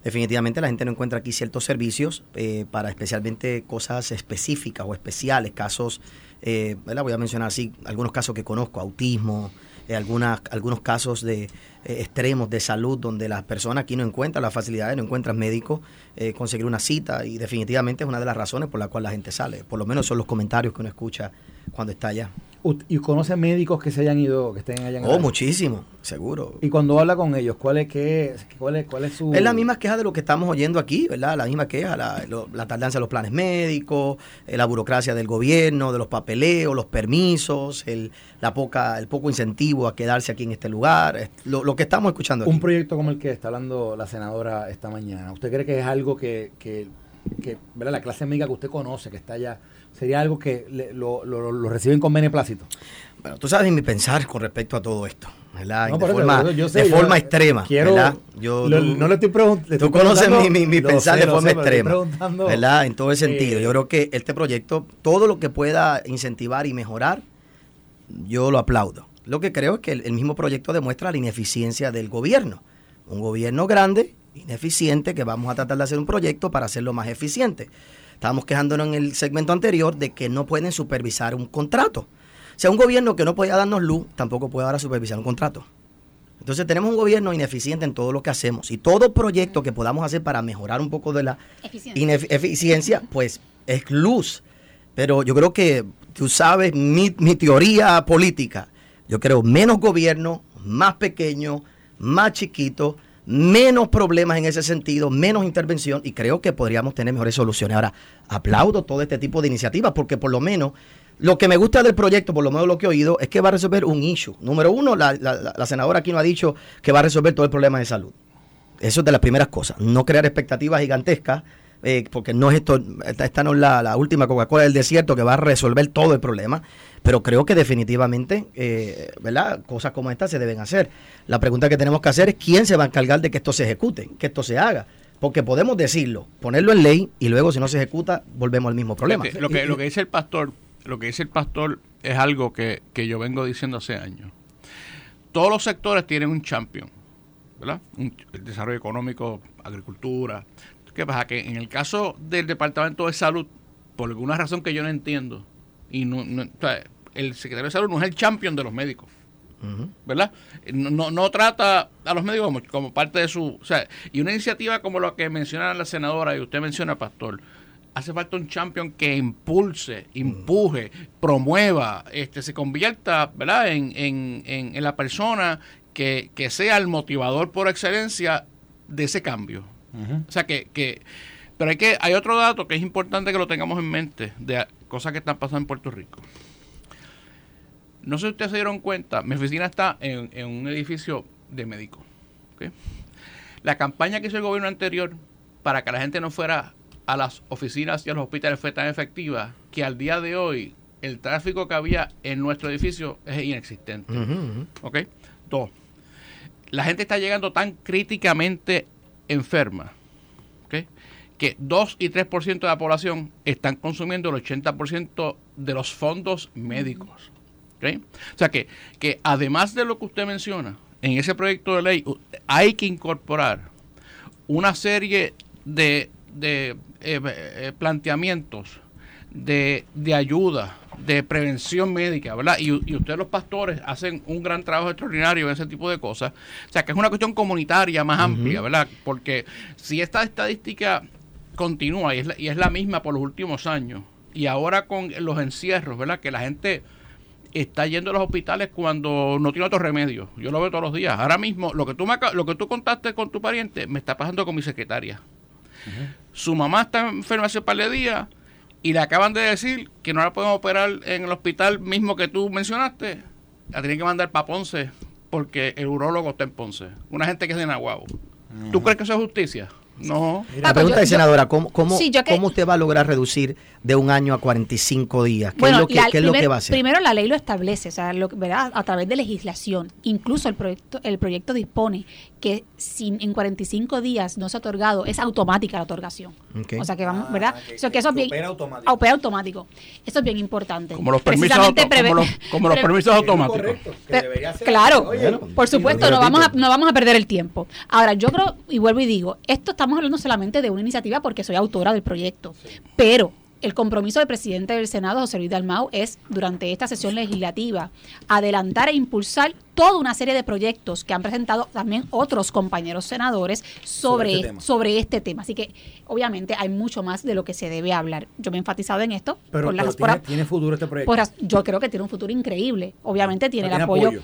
Definitivamente la gente no encuentra aquí ciertos servicios eh, para especialmente cosas específicas o especiales, casos, eh, voy a mencionar así, algunos casos que conozco, autismo, eh, algunas, algunos casos de eh, extremos de salud donde las personas aquí no encuentran las facilidades, no encuentran médicos, eh, conseguir una cita y definitivamente es una de las razones por la cual la gente sale. Por lo menos son los comentarios que uno escucha cuando está allá. ¿Y conoce médicos que se hayan ido, que estén allá en Oh, muchísimo, seguro. Y cuando habla con ellos, ¿cuál es, qué, cuál es, cuál es su...? Es la misma queja de lo que estamos oyendo aquí, ¿verdad? La misma queja, la, la tardanza de los planes médicos, eh, la burocracia del gobierno, de los papeleos, los permisos, el, la poca, el poco incentivo a quedarse aquí en este lugar, lo, lo que estamos escuchando aquí. Un proyecto como el que está hablando la senadora esta mañana, ¿usted cree que es algo que, que, que ¿verdad? la clase médica que usted conoce, que está allá sería algo que lo, lo, lo, reciben con beneplácito. Bueno, tú sabes mi pensar con respecto a todo esto, ¿verdad? de forma, de forma extrema, ¿verdad? Yo, no le estoy preguntando. Tú conoces mi, mi, pensar de forma extrema, ¿verdad? En todo el sentido. yo creo que este proyecto, todo lo que pueda incentivar y mejorar, yo lo aplaudo. Lo que creo es que el mismo proyecto demuestra la ineficiencia del gobierno. Un gobierno grande, ineficiente, que vamos a tratar de hacer un proyecto para hacerlo más eficiente. Estábamos quejándonos en el segmento anterior de que no pueden supervisar un contrato. O sea, un gobierno que no podía darnos luz, tampoco puede ahora supervisar un contrato. Entonces tenemos un gobierno ineficiente en todo lo que hacemos y todo proyecto que podamos hacer para mejorar un poco de la eficiencia, pues es luz. Pero yo creo que tú sabes mi, mi teoría política. Yo creo menos gobierno, más pequeño, más chiquito, menos problemas en ese sentido, menos intervención y creo que podríamos tener mejores soluciones. Ahora, aplaudo todo este tipo de iniciativas porque por lo menos lo que me gusta del proyecto, por lo menos lo que he oído, es que va a resolver un issue. Número uno, la, la, senadora aquí no ha dicho que va a resolver todo el problema de salud. Eso es de las primeras cosas. No crear expectativas gigantescas, eh, porque no es esto, esta, no es la, la última Coca-Cola del desierto que va a resolver todo el problema. Pero creo que definitivamente, eh, ¿verdad? Cosas como estas se deben hacer. La pregunta que tenemos que hacer es quién se va a encargar de que esto se ejecute, que esto se haga. Porque podemos decirlo, ponerlo en ley y luego si no se ejecuta, volvemos al mismo problema. Lo que, lo que dice el pastor, lo que dice el pastor es algo que, que yo vengo diciendo hace años. Todos los sectores tienen un champion, ¿verdad? el desarrollo económico, agricultura. ¿Qué pasa? Que en el caso del Departamento de Salud, por alguna razón que yo no entiendo, y no, el secretario de salud no es el champion de los médicos. ¿Verdad? No, no, trata a los médicos como, parte de su... O sea, y una iniciativa como la que menciona la senadora y usted menciona, Pastor, hace falta un champion que impulse, empuje, promueva, este, se convierta, ¿verdad? En, en, en, la persona que, que, sea el motivador por excelencia de ese cambio. O sea, que, que... Pero hay, que, hay otro dato que es importante que lo tengamos en mente, de cosas que están pasando en Puerto Rico. No sé si ustedes se dieron cuenta, mi oficina está en, un edificio de médico. La campaña que hizo el gobierno anterior para que la gente no fuera a las oficinas y a los hospitales fue tan efectiva que al día de hoy el tráfico que había en nuestro edificio es inexistente. Dos, la gente está llegando tan críticamente enferma que 2 y 3% de la población están consumiendo el 80% de los fondos médicos. O sea que, que además de lo que usted menciona, en ese proyecto de ley hay que incorporar una serie de, de eh, eh, planteamientos de, de, ayuda, de prevención médica, ¿verdad? Y, y, ustedes los pastores hacen un gran trabajo extraordinario en ese tipo de cosas. O sea, que es una cuestión comunitaria más amplia, ¿verdad? Porque si esta estadística continúa y es, la, y es la misma por los últimos años, y ahora con los encierros, ¿verdad? Que la gente está yendo a los hospitales cuando no tiene otro remedio. Yo lo veo todos los días. Ahora mismo, lo que tú, me, lo que tú contaste con tu pariente me está pasando con mi secretaria. Su mamá está enferma hace un par de días y le acaban de decir que no la pueden operar en el hospital mismo que tú mencionaste. La tienen que mandar para Ponce porque el urólogo está en Ponce. Una gente que es de Nahuabo. ¿Tú crees que eso es justicia? No. La pregunta yo- es, senadora, ¿cómo, cómo, Sí, yo que- cómo usted va a lograr reducir de un año a 45 días? ¿Qué Bueno, es lo que, la- qué es lo primer- que va a hacer? Primero la ley lo establece, o sea, lo, que- ¿verdad? a través de legislación. Incluso el proyecto, el proyecto dispone que si en 45 días no se ha otorgado, es automática la otorgación. O sea que vamos, Ah, ¿verdad? que- Eso, que que eso es bien, opera automático. opera automático. Eso es bien importante. Como los permisos, auto- como los, como los pre- permisos automáticos. Correcto, que Pe- debería ser claro. Oye, por supuesto, no vamos, a, no vamos a perder el tiempo. Ahora, yo creo, y vuelvo y digo, esto estamos hablando solamente de una iniciativa porque soy autora del proyecto, pero el compromiso del presidente del Senado, José Luis Dalmau, es durante esta sesión legislativa adelantar e impulsar toda una serie de proyectos que han presentado también otros compañeros senadores Sobre sobre, este tema. sobre este tema. Así que, obviamente, hay mucho más de lo que se debe hablar. Yo me he enfatizado en esto. Pero, por pero las- tiene, por- tiene futuro este proyecto. por yo creo que tiene un futuro increíble. Obviamente tiene el apoyo.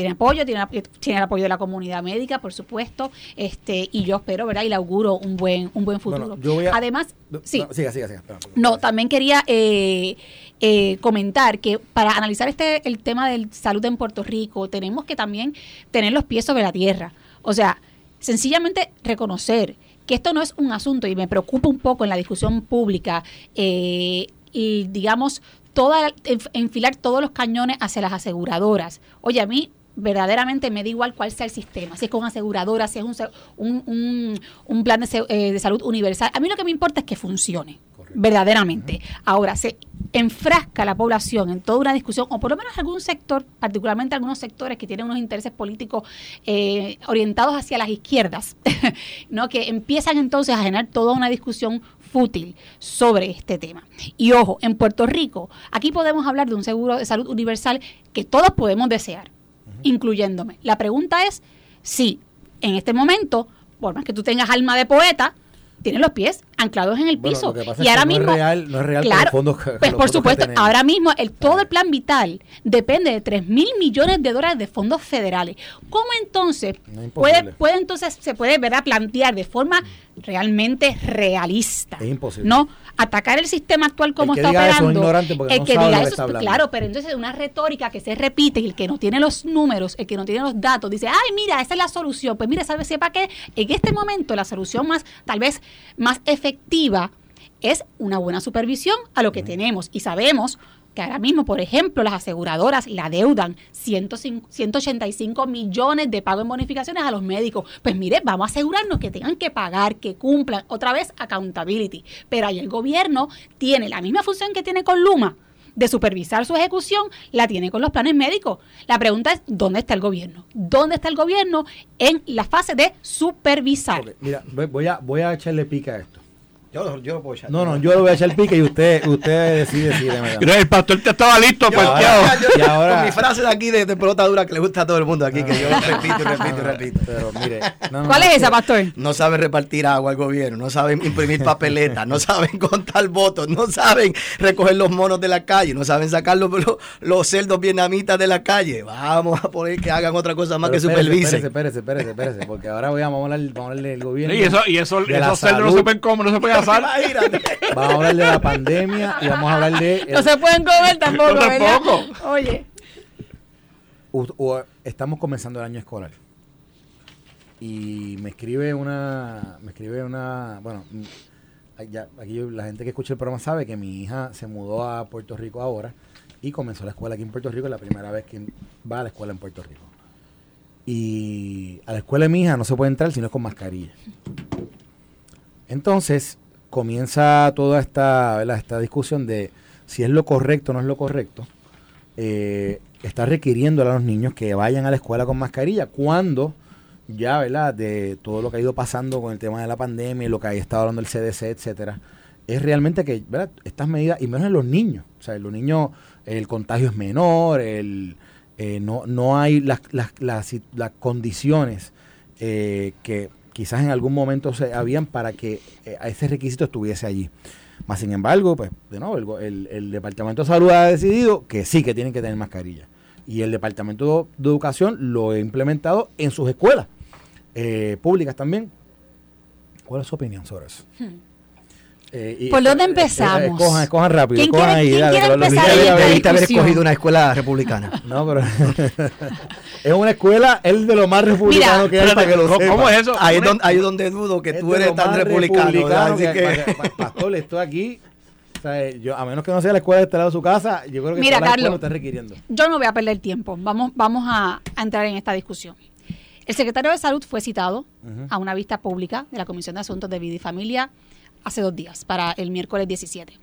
Tiene apoyo, tiene, tiene el apoyo de la comunidad médica, por supuesto, este y yo espero, ¿verdad? Y le auguro un buen un buen futuro. Bueno, yo voy a- Además, No, sí. no, siga, siga, siga. No, también quería eh, eh, comentar que para analizar este el tema de salud en Puerto Rico tenemos que también tener los pies sobre la tierra. O sea, sencillamente reconocer que esto no es un asunto y me preocupa un poco en la discusión pública eh, y digamos toda enf- enfilar todos los cañones hacia las aseguradoras. Oye, a mí verdaderamente me da igual cuál sea el sistema, si es con aseguradora, si es un, un, un- un plan de, eh, de salud universal. A mí lo que me importa es que funcione, verdaderamente. Ahora, se enfrasca la población en toda una discusión, o por lo menos algún sector, particularmente algunos sectores que tienen unos intereses políticos eh, orientados hacia las izquierdas, ¿no? que empiezan entonces a generar toda una discusión fútil sobre este tema. Y ojo, en Puerto Rico, aquí podemos hablar de un seguro de salud universal que todos podemos desear, incluyéndome. La pregunta es si en este momento, por más que tú tengas alma de poeta, tienes los pies anclados en el piso. y es que ahora no es mismo, real- no es real con claro, los fondos pues los por supuesto, ahora mismo el, todo el plan vital depende de 3 mil millones de dólares de fondos federales. ¿Cómo entonces No puede, puede entonces se puede ¿verdad? plantear de forma realmente realista? Es imposible. No atacar el sistema actual como está operando. el que diga eso, claro, pero entonces una retórica que se repite y el que no tiene los números, el que no tiene los datos, dice, ay, mira, esa es la solución. Pues mira, ¿sabe, sepa que en este momento la solución más, tal vez más efectiva es una buena supervisión a lo que tenemos. Y sabemos que ahora mismo, por ejemplo, las aseguradoras la deudan 105 185 millones de pago en bonificaciones a los médicos. Pues mire, vamos a asegurarnos que tengan que pagar, que cumplan. Otra vez, accountability. Pero ahí el gobierno tiene la misma función que tiene con Luma de supervisar su ejecución, la tiene con los planes médicos. La pregunta es, ¿dónde está el gobierno? ¿Dónde está el gobierno en la fase de supervisar? Mira, voy- voy a, voy a echarle pica a esto. Yo, yo lo puedo echar. No, no, yo le voy a echar pica y usted, usted decide si le me da. Mira, el pastor te estaba listo, parqueado. y ahora- con mi frase de aquí de, de pelota dura que le gusta a todo el mundo aquí, que yo repito y repito y repito. Pero mire, no, no, ¿Cuál no, es esa, pastor? No saben repartir agua al gobierno, no saben imprimir papeletas, no saben contar votos, no saben recoger los monos de la calle, no saben sacar los, los, los cerdos vietnamitas de la calle. Vamos a poner que hagan otra cosa más Pero que espérese, supervisen. Espérese, espérese, espérese, espérese, porque ahora voy a, hablar, vamos a hablar del gobierno. Y eso, y eso, de la esos cerdos no salud. se pueden comer, no se pueden asar. Imagínate. Vamos a hablar de la pandemia y vamos a hablar de... No se pueden comer tampoco, No, ¿verdad? tampoco. Oye. u- u- estamos comenzando el año escolar. Y me escribe una, me escribe una, bueno, mm, ya, aquí yo- la gente que escucha el programa sabe que mi hija se mudó a Puerto Rico ahora y comenzó la escuela aquí en Puerto Rico, es la primera vez que va a la escuela en Puerto Rico. Y a la escuela de mi hija no se puede entrar si no es con mascarilla. Entonces comienza toda esta, esta discusión de si es lo correcto o no es lo correcto. Eh, está requiriendo a los niños que vayan a la escuela con mascarilla cuando ya, ¿verdad? De todo lo que ha ido pasando con el tema de la pandemia y lo que ha estado hablando el CDC, etcétera, es realmente que, ¿verdad? Estas medidas, y menos en los niños, o sea, en los niños el contagio es menor, el, eh, no, no hay las, las, las condiciones eh, que quizás en algún momento se habían para que eh, ese requisito estuviese allí. Más sin embargo, pues, de nuevo, el, Departamento de Salud ha decidido que sí, que tienen que tener mascarilla. Y el Departamento de Educación lo ha implementado en sus escuelas eh, públicas también. ¿Cuál es su opinión sobre eso? Eh, ¿Por dónde eh, eh, empezamos? Escojan, escojan rápido. ¿Quién escojan quiere- ahí, quién dale, quiere los empezar Debiste haber discusión. escogido una escuela republicana. No, pero es una escuela, es de lo más republicano Mira, que hay para que lo ¿cómo- sepa. cómo es eso? Ahí es donde, ahí es donde dudo que Es tú eres tan republicano. ¿verdad? Así que- que- pa- pa- Pastor, estoy aquí. Sea, yo, a menos que no sea la escuela de este lado de su casa, yo creo que Mira, la Carlos. lo está requiriendo. Yo no voy a perder tiempo. Vamos, vamos a, a entrar en esta discusión. El secretario de Salud fue citado a una vista pública de la Comisión de Asuntos de Vida y Familia hace dos días, para el miércoles 17.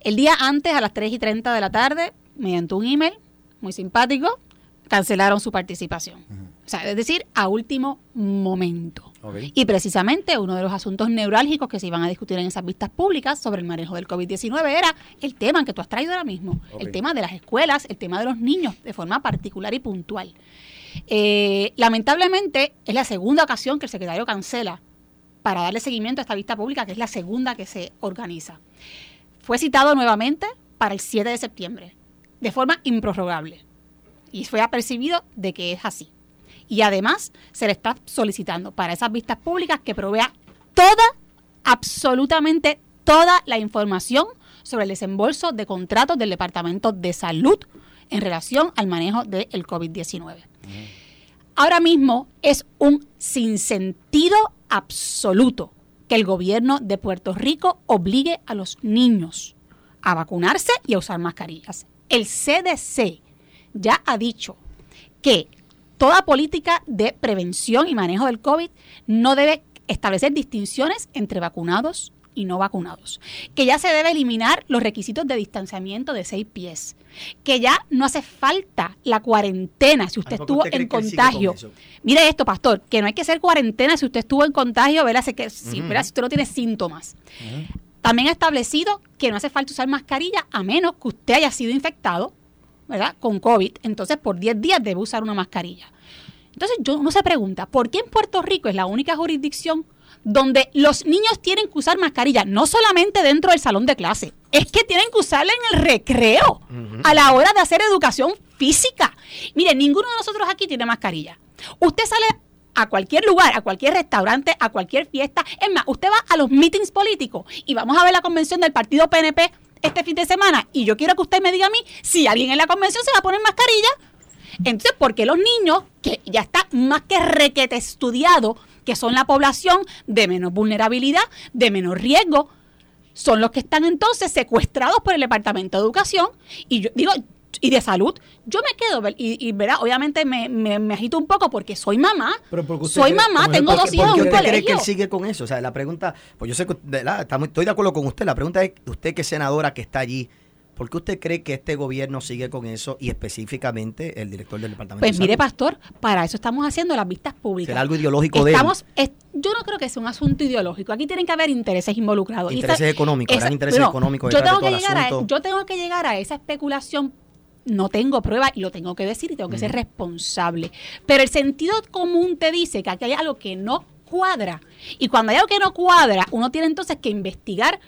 El día antes, a las 3 y 30 de la tarde, mediante un email muy simpático, cancelaron su participación. O sea, es decir, a último momento. Y precisamente uno de los asuntos neurálgicos que se iban a discutir en esas vistas públicas sobre el manejo del COVID-19 era el tema que tú has traído ahora mismo, el tema de las escuelas, el tema de los niños de forma particular y puntual. Eh, lamentablemente es la segunda ocasión que el secretario cancela para darle seguimiento a esta vista pública, que es la segunda que se organiza. Fue citado nuevamente para el 7 de septiembre, de forma improrrogable. Y fue apercibido de que es así. Y además se le está solicitando para esas vistas públicas que provea toda, absolutamente toda la información sobre el desembolso de contratos del Departamento de Salud en relación al manejo del COVID-19. Ahora mismo es un sinsentido absoluto que el gobierno de Puerto Rico obligue a los niños a vacunarse y a usar mascarillas. El CDC ya ha dicho que toda política de prevención y manejo del COVID no debe establecer distinciones entre vacunados y no vacunados, que ya se debe eliminar los requisitos de distanciamiento de seis pies, que ya no hace falta la cuarentena si usted Ay, ¿por qué estuvo usted en contagio. con? Mire esto, pastor, que no hay que hacer cuarentena si usted estuvo en contagio, ¿verdad? Si, que, si, Ujú. ¿verdad? si usted no tiene síntomas. También ha establecido que no hace falta usar mascarilla a menos que usted haya sido infectado, ¿verdad? Con COVID. Entonces, por 10 días debe usar una mascarilla. Entonces, yo, uno se pregunta, ¿por qué en Puerto Rico es la única jurisdicción donde los niños tienen que usar mascarilla? No solamente dentro del salón de clase, es que tienen que usarla en el recreo, a la hora de hacer educación física. Mire, ninguno de nosotros aquí tiene mascarilla. Usted sale a cualquier lugar, a cualquier restaurante, a cualquier fiesta. Es más, usted va a los meetings políticos y vamos a ver la convención del partido PNP este fin de semana y yo quiero que usted me diga a mí si alguien en la convención se va a poner mascarilla. Entonces, ¿por qué los niños, que ya está más que requete estudiado, que son la población de menos vulnerabilidad, de menos riesgo, son los que están entonces secuestrados por el Departamento de Educación y yo digo y de salud, yo me quedo y, y verdad, obviamente me, me, me agito un poco porque soy mamá, Pero porque soy cree- mamá, tengo ejemplo, dos ¿por hijos ¿Por en un usted cree que colegio. él sigue con eso? O sea, la pregunta, pues yo sé que de la- estoy de acuerdo con usted. La pregunta es, usted que es senadora que está allí, ¿por qué usted cree que este gobierno sigue con eso y específicamente el director del departamento? Pues de mire, Salud? pastor, para eso estamos haciendo las vistas públicas. ¿Será algo ideológico de él? Estamos, es- yo no creo que sea un asunto ideológico. Aquí tienen que haber intereses involucrados. Y Intereses económicos, esa- intereses no, económicos yo tengo que llegar a. Yo tengo que llegar a esa especulación. No tengo prueba y lo tengo que decir y tengo que ser responsable. Pero el sentido común te dice que aquí hay algo que no cuadra. Y cuando hay algo que no cuadra, uno tiene entonces que investigar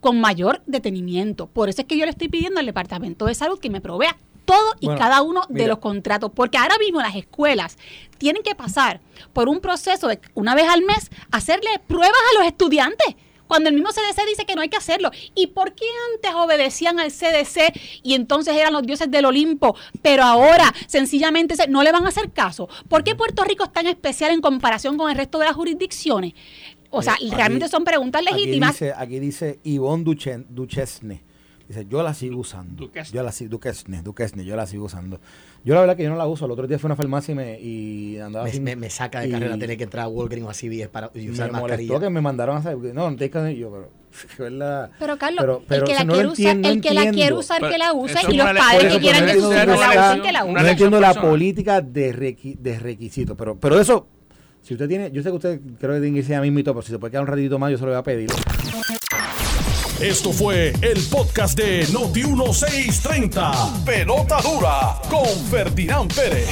con mayor detenimiento. Por eso es que yo le estoy pidiendo al Departamento de Salud que me provea todo y Bueno, cada uno de mira. los contratos, porque ahora mismo las escuelas tienen que pasar por un proceso de una vez al mes hacerle pruebas a los estudiantes. Cuando el mismo CDC dice que no hay que hacerlo. ¿Y por qué antes obedecían al CDC y entonces eran los dioses del Olimpo, pero ahora sencillamente se- no le van a hacer caso? ¿Por qué Puerto Rico es tan especial en comparación con el resto de las jurisdicciones? O sea, Aquí- realmente son preguntas aquí legítimas. dice- Aquí dice Ivonne Duchen- Duchesne. Dice, yo la sigo usando. Duquesne. Yo la sigo, Duquesne, Duquesne, yo la sigo usando. Yo la verdad que yo no la uso. El otro día fui a una farmacia y, me, y andaba Me, sin- me- me saca de y carrera tener que entrar a Walgreens o a CVS para y me usar molestó mascarilla. que me mandaron a hacer, no, no tienes que yo, pero, verdad. Pero Carlos, Pero- pero, el que la no quiere usar, el que la quiere usar, Pero que la use, eso y los padres que quieran que no la usen, que la una no usen. entiendo la política de, requi- de requisitos, pero, pero eso, si usted tiene, yo sé que usted creo que tiene que irse a mismito, pero si se puede quedar un ratito más, yo se lo voy a pedir. Esto fue el podcast de Noti1630. Pelota dura con Ferdinand Pérez.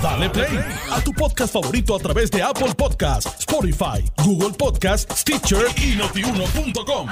Dale play a tu podcast favorito a través de Apple Podcasts, Spotify, Google Podcasts, Stitcher y notiuno.com.